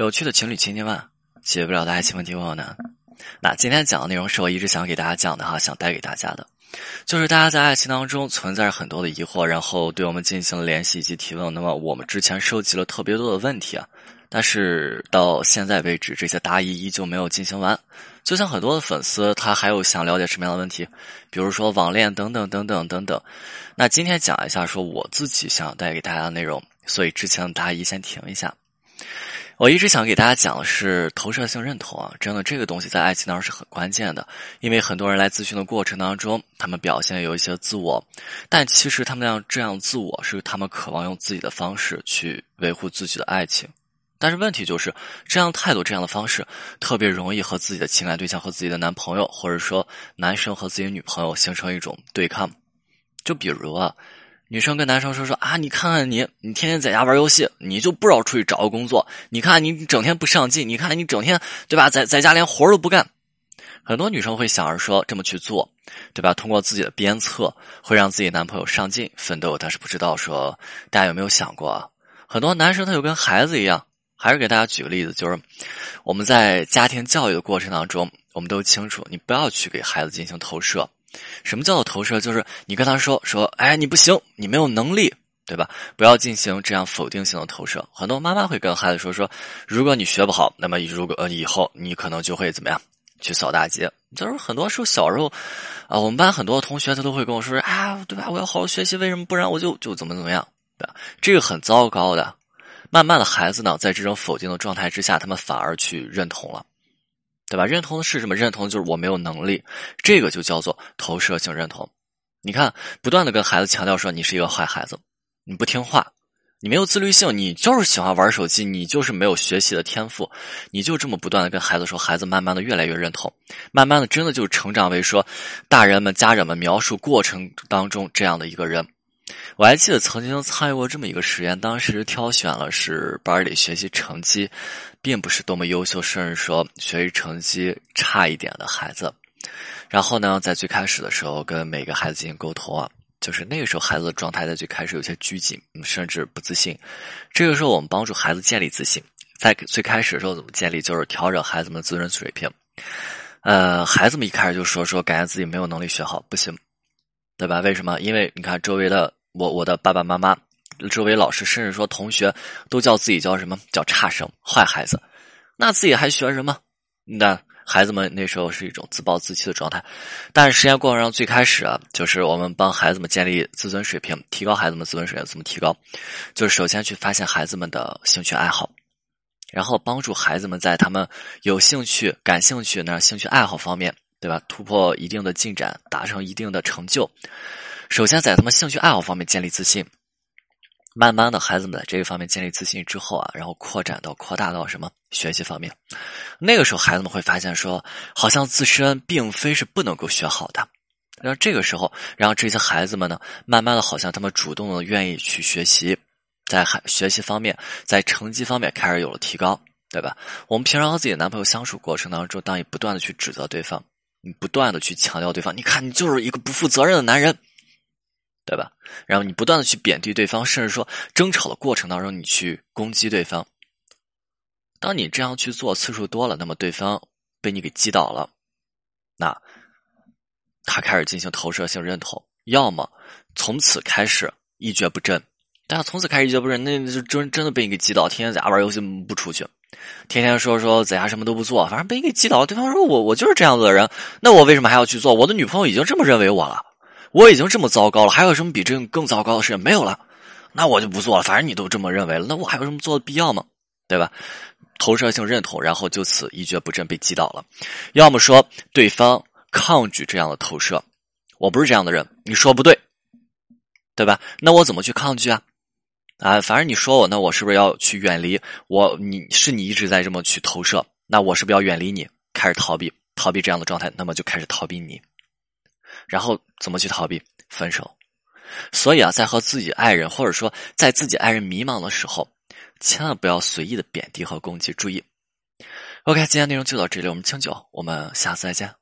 有趣的情侣千千万，解不了的爱情问题问我难。那今天讲的内容是我一直想给大家讲的哈，想带给大家的，就是大家在爱情当中存在着很多的疑惑，然后对我们进行了联系以及提问。那么我们之前收集了特别多的问题啊，但是到现在为止，这些答疑依旧没有进行完。就像很多的粉丝，他还有想了解什么样的问题，比如说网恋等等等等等等。那今天讲一下说我自己想带给大家的内容，所以之前的答疑先停一下。我一直想给大家讲的是投射性认同啊，真的这个东西在爱情当中是很关键的，因为很多人来咨询的过程当中，他们表现有一些自我，但其实他们样这样自我是他们渴望用自己的方式去维护自己的爱情，但是问题就是这样态度这样的方式特别容易和自己的情感对象和自己的男朋友，或者说男生和自己女朋友形成一种对抗，就比如啊。女生跟男生说说啊，你看看你，你天天在家玩游戏，你就不知道出去找个工作。你看你整天不上进，你看你整天对吧，在在家连活都不干。很多女生会想着说这么去做，对吧？通过自己的鞭策，会让自己男朋友上进奋斗。但是不知道说大家有没有想过啊？很多男生他就跟孩子一样，还是给大家举个例子，就是我们在家庭教育的过程当中，我们都清楚，你不要去给孩子进行投射。什么叫做投射？就是你跟他说说，哎，你不行，你没有能力，对吧？不要进行这样否定性的投射。很多妈妈会跟孩子说说，如果你学不好，那么如果呃以后你可能就会怎么样去扫大街。就是很多时候小时候啊，我们班很多同学他都会跟我说啊，对吧？我要好好学习，为什么不然我就就怎么怎么样？对吧？这个很糟糕的。慢慢的孩子呢，在这种否定的状态之下，他们反而去认同了。对吧？认同的是什么？认同就是我没有能力，这个就叫做投射性认同。你看，不断的跟孩子强调说你是一个坏孩子，你不听话，你没有自律性，你就是喜欢玩手机，你就是没有学习的天赋，你就这么不断的跟孩子说，孩子慢慢的越来越认同，慢慢的真的就成长为说大人们、家长们描述过程当中这样的一个人。我还记得曾经参与过这么一个实验，当时挑选了是班里学习成绩并不是多么优秀，甚至说学习成绩差一点的孩子。然后呢，在最开始的时候跟每个孩子进行沟通啊，就是那个时候孩子的状态在最开始有些拘谨，甚至不自信。这个时候我们帮助孩子建立自信，在最开始的时候怎么建立？就是调整孩子们的自尊水平。呃，孩子们一开始就说说感觉自己没有能力学好，不行，对吧？为什么？因为你看周围的。我我的爸爸妈妈、周围老师，甚至说同学，都叫自己叫什么叫差生、坏孩子，那自己还学什么？那孩子们那时候是一种自暴自弃的状态。但是实验过程中最开始啊，就是我们帮孩子们建立自尊水平，提高孩子们自尊水平怎么提高？就是首先去发现孩子们的兴趣爱好，然后帮助孩子们在他们有兴趣、感兴趣那兴趣爱好方面，对吧？突破一定的进展，达成一定的成就。首先，在他们兴趣爱好方面建立自信，慢慢的，孩子们在这个方面建立自信之后啊，然后扩展到扩大到什么学习方面，那个时候孩子们会发现说，好像自身并非是不能够学好的，然后这个时候，然后这些孩子们呢，慢慢的，好像他们主动的愿意去学习，在孩学习方面，在成绩方面开始有了提高，对吧？我们平常和自己的男朋友相处过程当中，当你不断的去指责对方，你不断的去强调对方，你看你就是一个不负责任的男人。对吧？然后你不断的去贬低对方，甚至说争吵的过程当中，你去攻击对方。当你这样去做次数多了，那么对方被你给击倒了，那他开始进行投射性认同，要么从此开始一蹶不振。但他从此开始一蹶不振，那就真真的被你给击倒，天天在家玩游戏不出去，天天说说在家什么都不做，反正被你给击倒。对方说我我就是这样子的人，那我为什么还要去做？我的女朋友已经这么认为我了。我已经这么糟糕了，还有什么比这更糟糕的事情没有了？那我就不做了。反正你都这么认为了，那我还有什么做的必要吗？对吧？投射性认同，然后就此一蹶不振，被击倒了。要么说对方抗拒这样的投射，我不是这样的人，你说不对，对吧？那我怎么去抗拒啊？啊，反正你说我，那我是不是要去远离我？你是你一直在这么去投射，那我是不是要远离你，开始逃避，逃避这样的状态？那么就开始逃避你。然后怎么去逃避分手？所以啊，在和自己爱人，或者说在自己爱人迷茫的时候，千万不要随意的贬低和攻击。注意，OK，今天内容就到这里，我们清酒，我们下次再见。